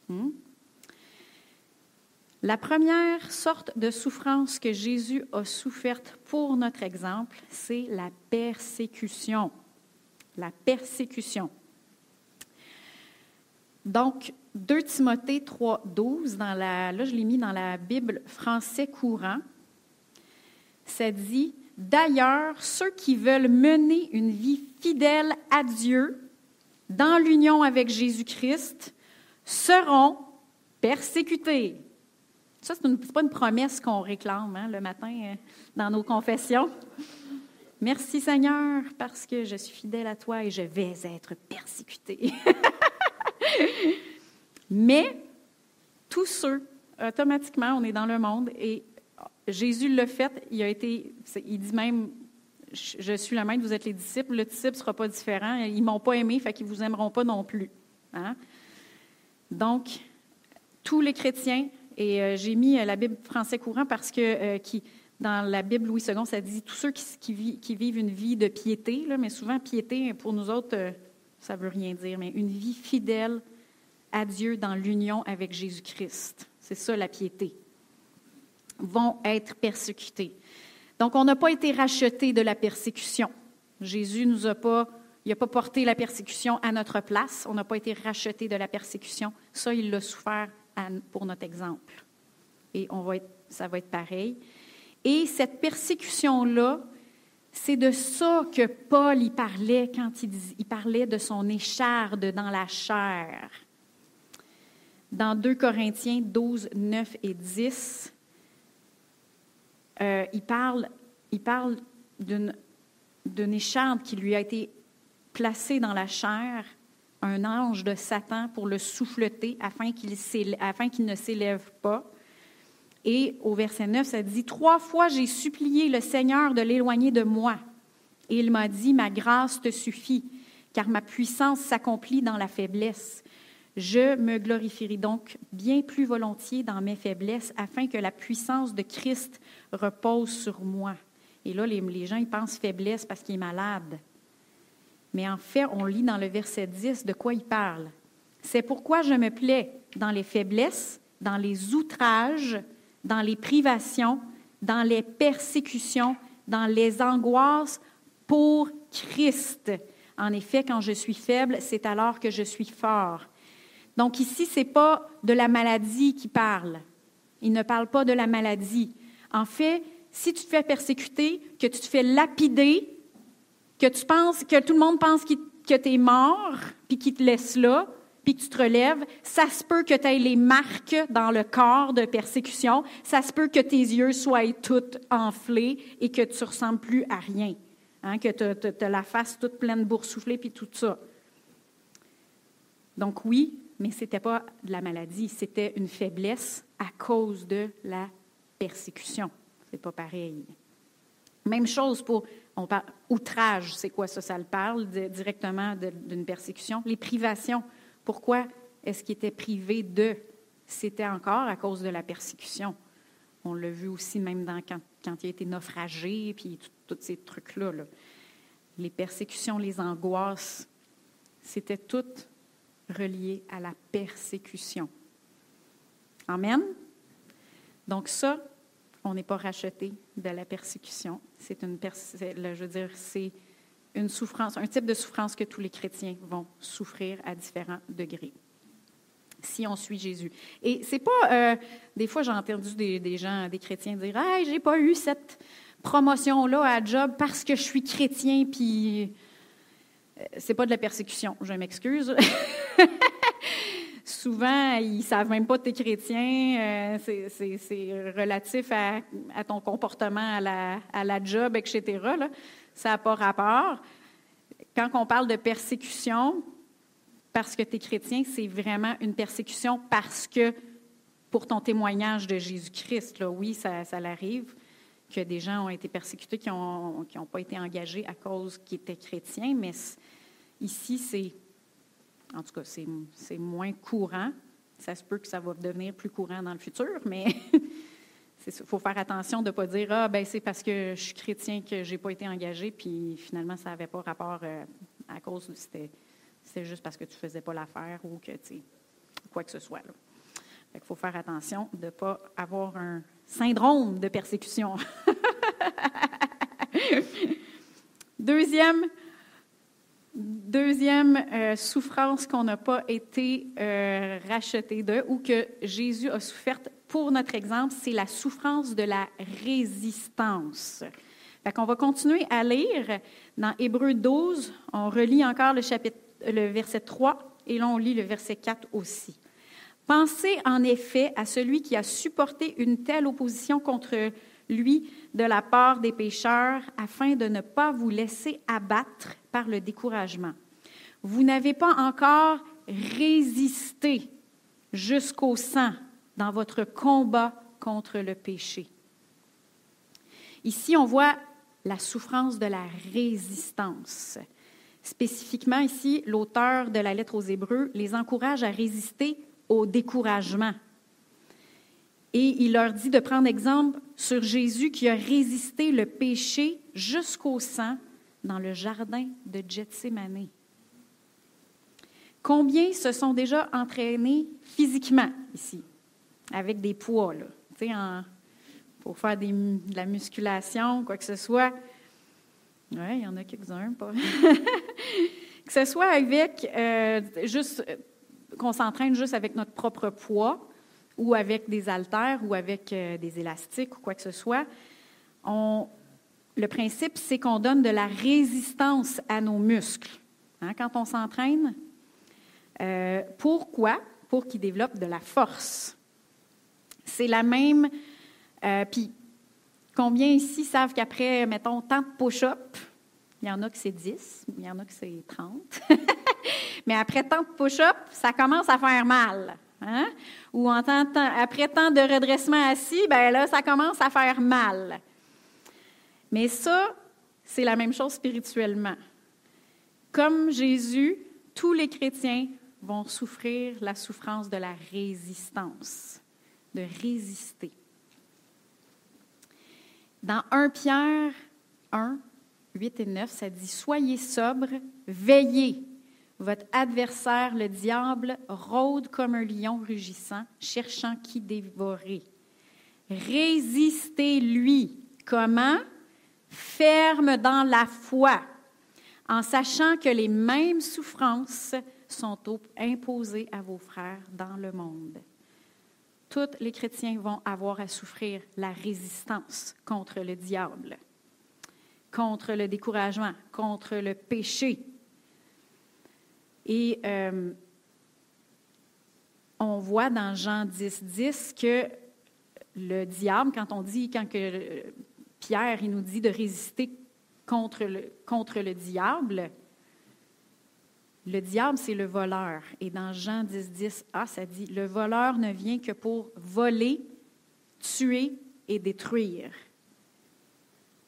Hmm? La première sorte de souffrance que Jésus a soufferte pour notre exemple, c'est la persécution. La persécution. Donc, 2 Timothée 3, 12, dans la, là je l'ai mis dans la Bible français courant, ça dit D'ailleurs, ceux qui veulent mener une vie fidèle à Dieu dans l'union avec Jésus-Christ seront persécutés. Ça, ce n'est pas une promesse qu'on réclame hein, le matin euh, dans nos confessions. Merci Seigneur parce que je suis fidèle à toi et je vais être persécuté. Mais tous ceux, automatiquement, on est dans le monde et Jésus l'a fait, il a été, il dit même, je suis le maître, vous êtes les disciples, le disciple ne sera pas différent, ils m'ont pas aimé, fait qu'ils vous aimeront pas non plus. Hein? Donc, tous les chrétiens, et euh, j'ai mis euh, la Bible français courant parce que euh, qui, dans la Bible Louis II, ça dit tous ceux qui, vivent une vie de piété, mais souvent piété, pour nous autres, ça ne veut rien dire, mais une vie fidèle à Dieu dans l'union avec Jésus-Christ. C'est ça la piété vont être persécutés. Donc, on n'a pas été rachetés de la persécution. Jésus nous a pas, il n'a pas porté la persécution à notre place. On n'a pas été rachetés de la persécution. Ça, il l'a souffert pour notre exemple. Et ça va être pareil. Et cette persécution-là, c'est de ça que Paul y parlait quand il, parlait de son écharde dans la chair. Dans 2 Corinthiens 12, 9 et 10, euh, il parle, il parle d'une, écharpe qui lui a été placée dans la chair, un ange de Satan pour le souffleter afin qu'il, afin qu'il ne s'élève pas. Et au verset 9, ça dit, Trois fois j'ai supplié le Seigneur de l'éloigner de moi. Et il m'a dit, Ma grâce te suffit, car ma puissance s'accomplit dans la faiblesse. Je me glorifierai donc bien plus volontiers dans mes faiblesses, afin que la puissance de Christ repose sur moi. Et là, les, gens, ils pensent faiblesse parce qu'il est malade. Mais en fait, on lit dans le verset 10 de quoi il parle. C'est pourquoi je me plais dans les faiblesses, dans les outrages, dans les privations, dans les persécutions, dans les angoisses pour Christ. En effet, quand je suis faible, c'est alors que je suis fort. Donc ici, ce n'est pas de la maladie qui parle. Il ne parle pas de la maladie. En fait, si tu te fais persécuter, que tu te fais lapider, que tu penses, que tout le monde pense que tu es mort, puis qu'il te laisse là, puis que tu te relèves, ça se peut que tu aies les marques dans le corps de persécution, ça se peut que tes yeux soient tout enflés et que tu ressembles plus à rien, hein, que tu as la face toute pleine boursouflée, puis tout ça. Donc oui, mais ce n'était pas de la maladie, c'était une faiblesse à cause de la persécution. C'est pas pareil. Même chose pour on parle, outrage, c'est quoi ça? Ça le parle directement d'une persécution? Les privations, pourquoi est-ce qu'il était privé de? C'était encore à cause de la persécution. On l'a vu aussi même quand, il a été naufragé, puis tous ces trucs-là. Là. Les persécutions, les angoisses, c'était tout relié à la persécution. Amen? Donc ça, on n'est pas racheté de la persécution. C'est une, je veux dire, c'est une souffrance, un type de souffrance que tous les chrétiens vont souffrir à différents degrés si on suit Jésus. Et c'est pas, euh, des fois j'ai entendu des, gens, des chrétiens dire, hey, j'ai pas eu cette promotion-là à job parce que je suis chrétien, puis euh, c'est pas de la persécution, je m'excuse. Souvent, ils savent même pas que tu es chrétien, euh, c'est relatif à, ton comportement à la, à la job, etc. Là. Ça n'a pas rapport. Quand on parle de persécution, parce que tu es chrétien, c'est vraiment une persécution parce que pour ton témoignage de Jésus-Christ, là, oui, ça, ça l'arrive que des gens ont été persécutés qui n'ont qui ont pas été engagés à cause qu'ils étaient chrétiens, mais ici, c'est, en tout cas, c'est moins courant. Ça se peut que ça va devenir plus courant dans le futur, mais il faut faire attention de ne pas dire Ah, ben c'est parce que je suis chrétien que je n'ai pas été engagé, puis finalement, ça n'avait pas rapport euh, à cause, c'était juste parce que tu ne faisais pas l'affaire ou que, tu quoi que ce soit. Il faut faire attention de ne pas avoir un syndrome de persécution. deuxième deuxième euh, souffrance qu'on n'a pas été euh, racheté de ou que Jésus a souffert pour notre exemple, c'est la souffrance de la résistance. Fait qu'on va continuer à lire dans Hébreu 12. On relit encore le, chapitre, le verset 3 et là on lit le verset 4 aussi. Pensez en effet à celui qui a supporté une telle opposition contre lui de la part des pécheurs, afin de ne pas vous laisser abattre par le découragement. Vous n'avez pas encore résisté jusqu'au sang dans votre combat contre le péché. Ici, on voit la souffrance de la résistance. Spécifiquement ici, l'auteur de la lettre aux Hébreux les encourage à résister au découragement. Et il leur dit de prendre exemple sur Jésus qui a résisté le péché jusqu'au sang dans le jardin de Gethsemane. Combien se sont déjà entraînés physiquement ici, avec des poids, là, en, pour faire de la musculation, quoi que ce soit? Oui, il y en a quelques-uns, pas. que ce soit avec euh, juste qu'on s'entraîne juste avec notre propre poids ou avec des haltères ou avec euh, des élastiques ou quoi que ce soit. le principe, c'est qu'on donne de la résistance à nos muscles hein, quand on s'entraîne. Euh, pourquoi? Pour qu'ils développent de la force. C'est la même. Euh, puis, combien ici savent qu'après, mettons, tant de push-up, il y en a que c'est 10, il y en a que c'est 30. Mais après tant de push-up, ça commence à faire mal. Hein? Ou après tant de redressement assis, ben là, ça commence à faire mal. Mais ça, c'est la même chose spirituellement. Comme Jésus, tous les chrétiens vont souffrir la souffrance de la résistance, de résister. Dans 1 Pierre 1, 8 et 9, ça dit Soyez sobres, veillez. Votre adversaire, le diable, rôde comme un lion rugissant, cherchant qui dévorer. Résistez-lui. Comment? Ferme dans la foi, en sachant que les mêmes souffrances sont imposées à vos frères dans le monde. Tous les chrétiens vont avoir à souffrir la résistance contre le diable, contre le découragement, contre le péché, et euh, on voit dans Jean 10, 10 que le diable, quand on dit, quand que Pierre, il nous dit de résister contre le, contre le diable, le diable, c'est le voleur. Et dans Jean 10, 10, ah, ça dit, le voleur ne vient que pour voler, tuer et détruire.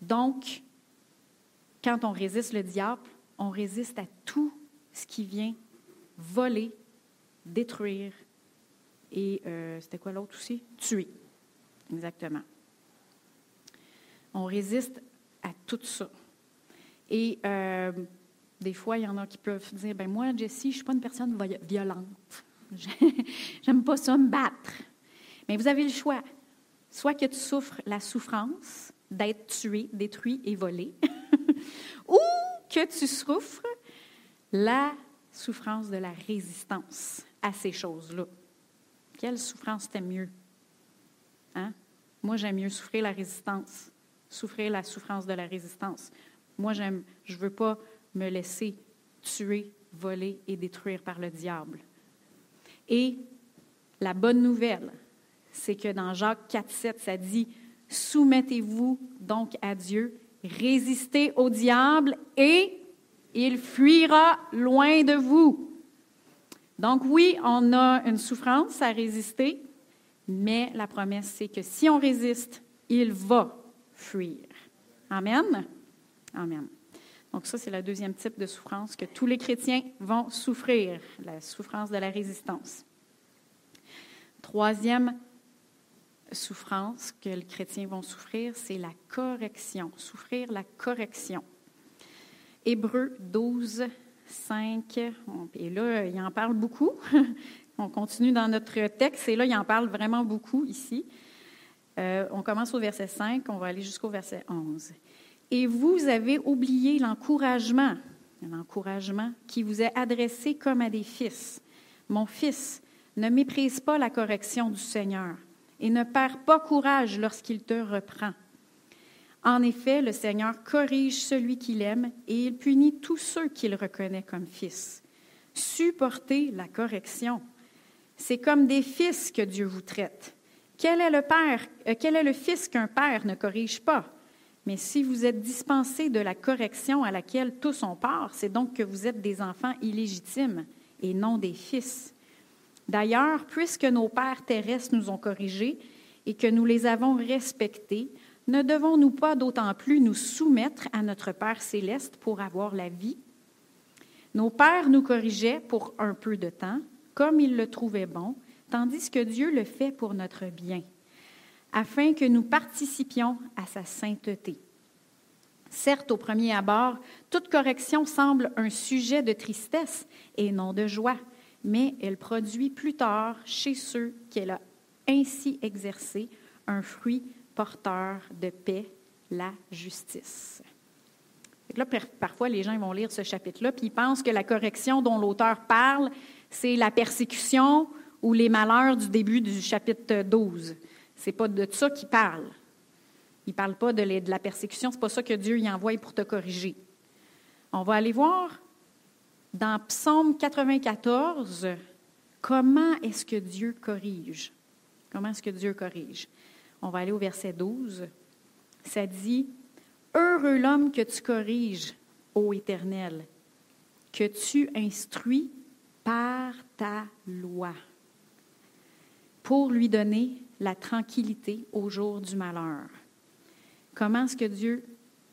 Donc, quand on résiste le diable, on résiste à tout ce qui vient voler, détruire et euh, c'était quoi l'autre aussi? Tuer. Exactement. On résiste à tout ça. Et euh, des fois, il y en a qui peuvent dire ben moi, Jessie, je suis pas une personne violente. J'aime pas ça me battre. Mais vous avez le choix. Soit que tu souffres la souffrance d'être tué, détruit et volé, ou que tu souffres la souffrance de la résistance à ces choses-là. Quelle souffrance t'aime mieux? Hein? Moi, j'aime mieux souffrir la résistance souffrir la souffrance de la résistance. Moi, j'aime, je veux pas me laisser tuer, voler et détruire par le diable. Et la bonne nouvelle, c'est que dans Jacques 4, 7, ça dit Soumettez-vous donc à Dieu, résistez au diable et il fuira loin de vous. Donc oui, on a une souffrance à résister, mais la promesse, c'est que si on résiste, il va fuir. Amen. Amen. Donc ça, c'est le deuxième type de souffrance que tous les chrétiens vont souffrir, la souffrance de la résistance. Troisième souffrance que les chrétiens vont souffrir, c'est la correction, souffrir la correction. Hébreu 12, 5, et là, il en parle beaucoup. on continue dans notre texte, et là, il en parle vraiment beaucoup ici. Euh, on commence au verset 5, on va aller jusqu'au verset 11. Et vous avez oublié l'encouragement, l'encouragement qui vous est adressé comme à des fils. Mon fils, ne méprise pas la correction du Seigneur et ne perds pas courage lorsqu'il te reprend. En effet, le Seigneur corrige celui qu'il aime et il punit tous ceux qu'il reconnaît comme fils. Supportez la correction. C'est comme des fils que Dieu vous traite. Quel est le père, euh, quel est le fils qu'un père ne corrige pas? Mais si vous êtes dispensés de la correction à laquelle tous ont part, c'est donc que vous êtes des enfants illégitimes et non des fils. D'ailleurs, puisque nos pères terrestres nous ont corrigés et que nous les avons respectés, ne devons-nous pas d'autant plus nous soumettre à notre Père céleste pour avoir la vie? Nos pères nous corrigeaient pour un peu de temps, comme ils le trouvaient bon, tandis que Dieu le fait pour notre bien, afin que nous participions à sa sainteté. Certes, au premier abord, toute correction semble un sujet de tristesse et non de joie, mais elle produit plus tard chez ceux qu'elle a ainsi exercé un fruit porteur de paix, la justice. Là, parfois, les gens vont lire ce chapitre-là, puis ils pensent que la correction dont l'auteur parle, c'est la persécution ou les malheurs du début du chapitre 12. Ce n'est pas de ça qu'il parle. Il ne parle pas de la persécution, ce n'est pas ça que Dieu y envoie pour te corriger. On va aller voir dans Psaume 94, comment est-ce que Dieu corrige? Comment est-ce que Dieu corrige? On va aller au verset 12. Ça dit, Heureux l'homme que tu corriges, ô Éternel, que tu instruis par ta loi, pour lui donner la tranquillité au jour du malheur. Comment est-ce que Dieu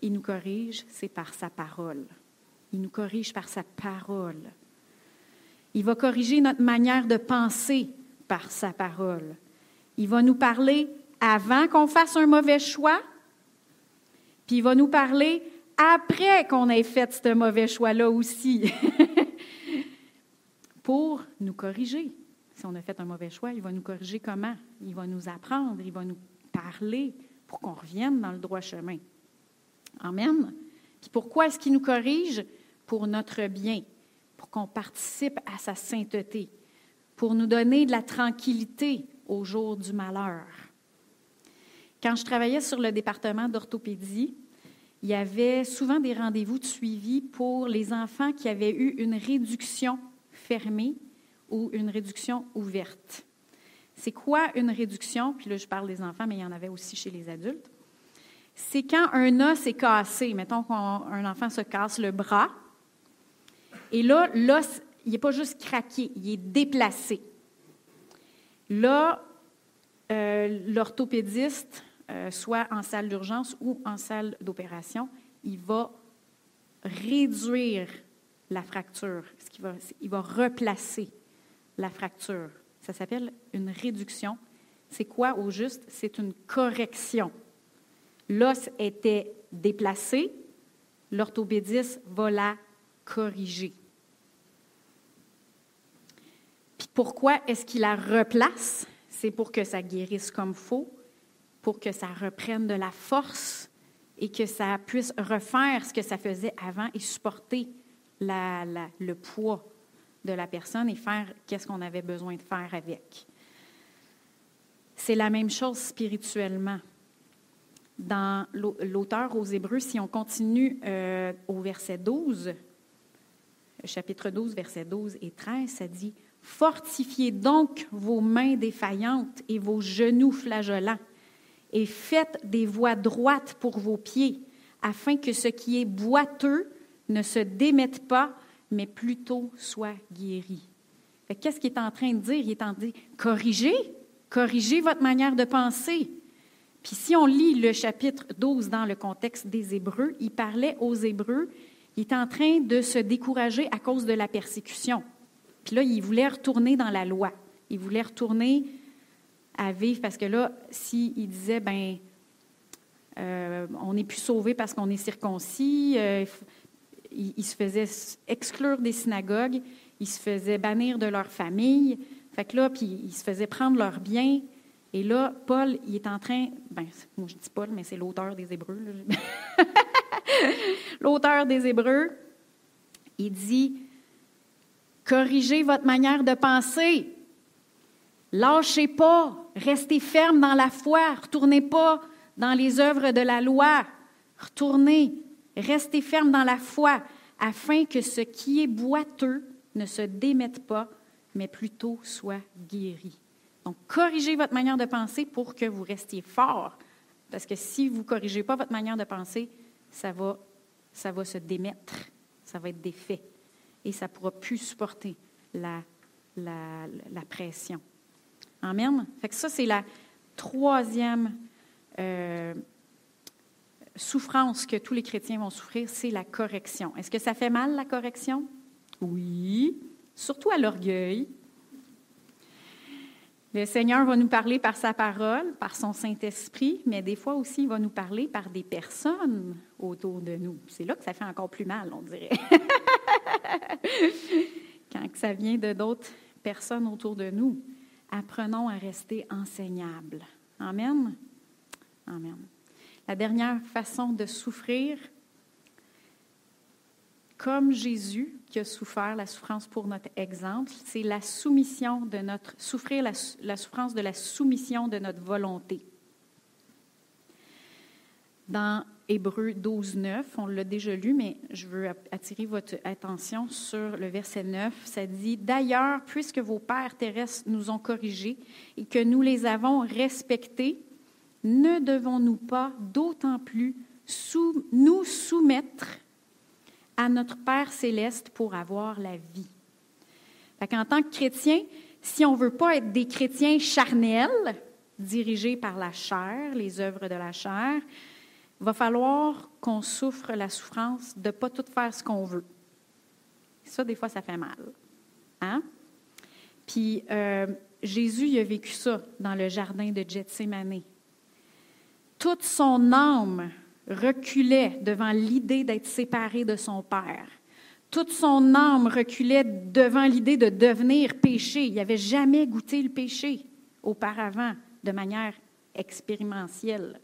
il nous corrige? C'est par sa parole. Il nous corrige par sa parole. Il va corriger notre manière de penser par sa parole. Il va nous parler avant qu'on fasse un mauvais choix, puis il va nous parler après qu'on ait fait ce mauvais choix-là aussi, pour nous corriger. Si on a fait un mauvais choix, il va nous corriger comment? Il va nous apprendre, il va nous parler pour qu'on revienne dans le droit chemin. Amen. Puis pourquoi est-ce qu'il nous corrige? pour notre bien, pour qu'on participe à sa sainteté, pour nous donner de la tranquillité au jour du malheur. Quand je travaillais sur le département d'orthopédie, il y avait souvent des rendez-vous de suivi pour les enfants qui avaient eu une réduction fermée ou une réduction ouverte. C'est quoi une réduction? Puis là, je parle des enfants, mais il y en avait aussi chez les adultes. C'est quand un os est cassé. Mettons qu'un enfant se casse le bras, et là, l'os, il n'est pas juste craqué, il est déplacé. Là, euh, l'orthopédiste, euh, soit en salle d'urgence ou en salle d'opération, il va réduire la fracture. Va, il va replacer la fracture. Ça s'appelle une réduction. C'est quoi au juste? C'est une correction. L'os était déplacé, l'orthopédiste va la corriger. Puis pourquoi est-ce qu'il la replace? C'est pour que ça guérisse comme faux, pour que ça reprenne de la force et que ça puisse refaire ce que ça faisait avant et supporter le poids de la personne et faire qu'est-ce qu'on avait besoin de faire avec. C'est la même chose spirituellement. dans l'auteur aux Hébreux, si on continue euh, au verset 12, chapitre 12, versets 12 et 13, ça dit Fortifiez donc vos mains défaillantes et vos genoux flageolants, et faites des voies droites pour vos pieds, afin que ce qui est boiteux ne se démette pas, mais plutôt soit guéri. Qu'est-ce qu'il est en train de dire? Il est en train de dire corrigez, corrigez votre manière de penser. Puis si on lit le chapitre 12 dans le contexte des Hébreux, il parlait aux Hébreux, il est en train de se décourager à cause de la persécution. Puis là, il voulait retourner dans la loi. Il voulait retourner à vivre parce que là, s'il disait, ben, euh, on n'est plus sauvé parce qu'on est circoncis, euh, il, se faisait exclure des synagogues, il se faisait bannir de leur famille. Fait que là, puis il se faisait prendre leurs biens. Et là, Paul, il est en train, ben, moi je dis Paul, mais c'est l'auteur des Hébreux. l'auteur des Hébreux, il dit Corrigez votre manière de penser. Lâchez pas. Restez ferme dans la foi. Retournez pas dans les œuvres de la loi. Retournez. Restez ferme dans la foi afin que ce qui est boiteux ne se démette pas, mais plutôt soit guéri. Donc, corrigez votre manière de penser pour que vous restiez fort. Parce que si vous ne corrigez pas votre manière de penser, ça va, ça va se démettre, ça va être défait et ça ne pourra plus supporter la, pression. Amen. Fait que ça, c'est la troisième euh, souffrance que tous les chrétiens vont souffrir, c'est la correction. Est-ce que ça fait mal, la correction? Oui, surtout à l'orgueil. Le Seigneur va nous parler par sa parole, par son Saint-Esprit, mais des fois aussi, il va nous parler par des personnes autour de nous. C'est là que ça fait encore plus mal, on dirait. Quand ça vient de d'autres personnes autour de nous, apprenons à rester enseignables. Amen. Amen. La dernière façon de souffrir, comme Jésus qui a souffert la souffrance pour notre exemple, c'est la soumission de notre, souffrir la, la, souffrance de la soumission de notre volonté. Dans Hébreu 12, 9, on l'a déjà lu, mais je veux attirer votre attention sur le verset 9. Ça dit D'ailleurs, puisque vos pères terrestres nous ont corrigés et que nous les avons respectés, ne devons-nous pas d'autant plus nous soumettre à notre Père céleste pour avoir la vie? en tant que chrétien, si on ne veut pas être des chrétiens charnels, dirigés par la chair, les œuvres de la chair, il va falloir qu'on souffre la souffrance de ne pas tout faire ce qu'on veut. Ça, des fois, ça fait mal. Hein? Puis euh, Jésus il a vécu ça dans le jardin de Gethsemane. Toute son âme reculait devant l'idée d'être séparé de son Père. Toute son âme reculait devant l'idée de devenir péché. Il n'avait jamais goûté le péché auparavant de manière expérientielle.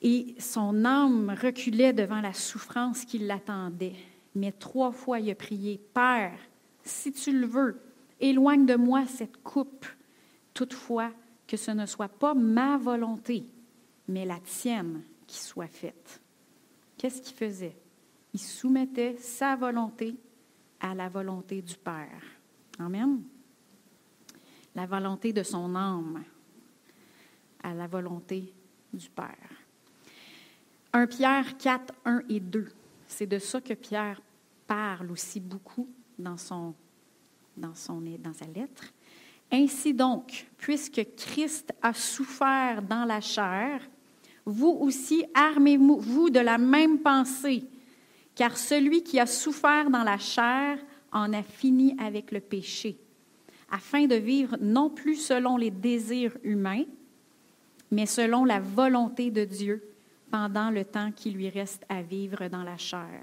Et son âme reculait devant la souffrance qui l'attendait. Mais trois fois, il a prié, Père, si tu le veux, éloigne de moi cette coupe. Toutefois, que ce ne soit pas ma volonté, mais la tienne qui soit faite. Qu'est-ce qu'il faisait? Il soumettait sa volonté à la volonté du Père. Amen. La volonté de son âme à la volonté du Père. 1 Pierre 4, 1 et 2. C'est de ça que Pierre parle aussi beaucoup dans, dans, dans sa lettre. Ainsi donc, puisque Christ a souffert dans la chair, vous aussi armez-vous de la même pensée, car celui qui a souffert dans la chair en a fini avec le péché, afin de vivre non plus selon les désirs humains, mais selon la volonté de Dieu pendant le temps qui lui reste à vivre dans la chair.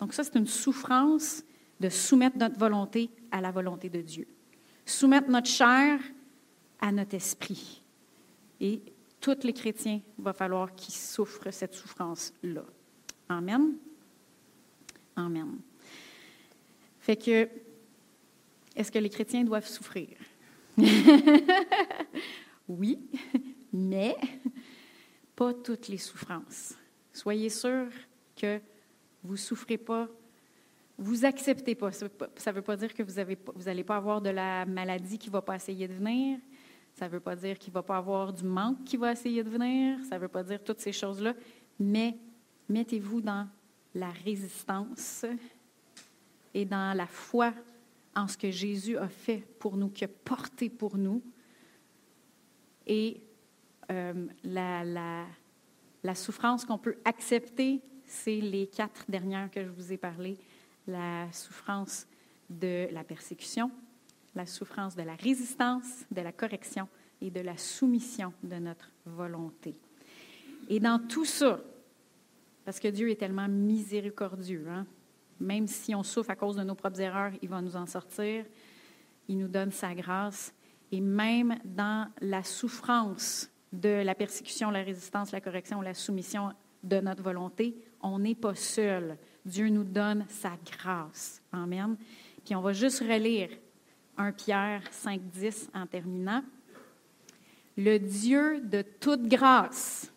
Donc ça, c'est une souffrance de soumettre notre volonté à la volonté de Dieu. Soumettre notre chair à notre esprit. Et tous les chrétiens, il va falloir qu'ils souffrent cette souffrance-là. Amen. Amen. Fait que, est-ce que les chrétiens doivent souffrir? oui, mais pas toutes les souffrances. Soyez sûrs que vous ne souffrez pas, vous acceptez pas. Ça ne veut pas dire que vous n'allez pas avoir de la maladie qui ne va pas essayer de venir. Ça ne veut pas dire qu'il ne va pas avoir du manque qui va essayer de venir. Ça ne veut pas dire toutes ces choses-là. Mais mettez-vous dans la résistance et dans la foi en ce que Jésus a fait pour nous, qu'il a porté pour nous. Et euh, la, la, souffrance qu'on peut accepter, c'est les quatre dernières que je vous ai parlé. La souffrance de la persécution, la souffrance de la résistance, de la correction et de la soumission de notre volonté. Et dans tout ça, parce que Dieu est tellement miséricordieux, hein, même si on souffre à cause de nos propres erreurs, il va nous en sortir. Il nous donne sa grâce. Et même dans la souffrance de la persécution, la résistance, la correction, la soumission de notre volonté, on n'est pas seul. Dieu nous donne sa grâce. Amen. Puis on va juste relire 1 Pierre 5, 10 en terminant. Le Dieu de toute grâce,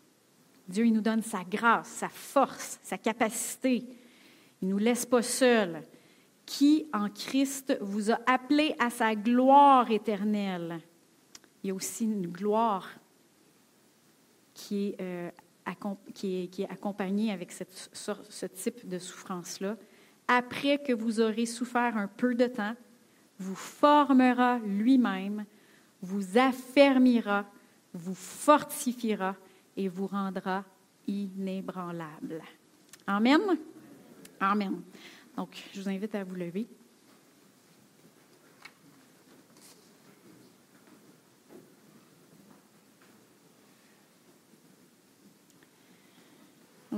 Dieu il nous donne sa grâce, sa force, sa capacité. Il ne nous laisse pas seuls. Qui en Christ vous a appelé à sa gloire éternelle? Il y a aussi une gloire qui est, euh, qui est, accompagnée avec ce type de souffrance-là. Après que vous aurez souffert un peu de temps, vous formera lui-même, vous affermira, vous fortifiera et vous rendra inébranlable. Amen? Amen. Donc, je vous invite à vous lever.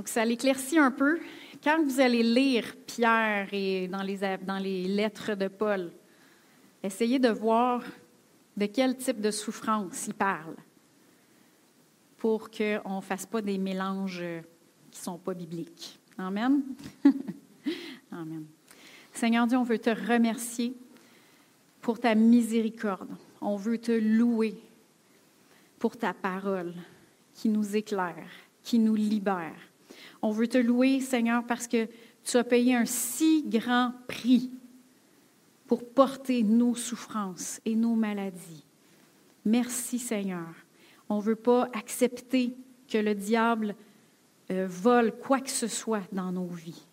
Donc, ça l'éclaircit un peu. Quand vous allez lire Pierre et dans les, lettres de Paul, essayez de voir de quel type de souffrance il parle pour qu'on ne fasse pas des mélanges qui ne sont pas bibliques. Amen. Amen. Seigneur Dieu, on veut te remercier pour ta miséricorde. On veut te louer pour ta parole qui nous éclaire, qui nous libère. On veut te louer, Seigneur, parce que tu as payé un si grand prix pour porter nos souffrances et nos maladies. Merci, Seigneur. On ne veut pas accepter que le diable euh, vole quoi que ce soit dans nos vies,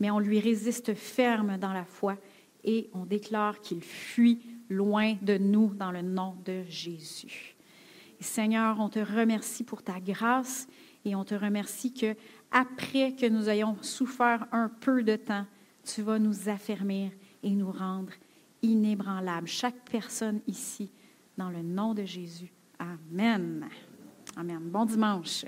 mais on lui résiste ferme dans la foi et on déclare qu'il fuit loin de nous dans le nom de Jésus. Seigneur, on te remercie pour ta grâce et on te remercie que après que nous ayons souffert un peu de temps, tu vas nous affermir et nous rendre inébranlables. Chaque personne ici, dans le nom de Jésus. Amen. Amen. Bon dimanche.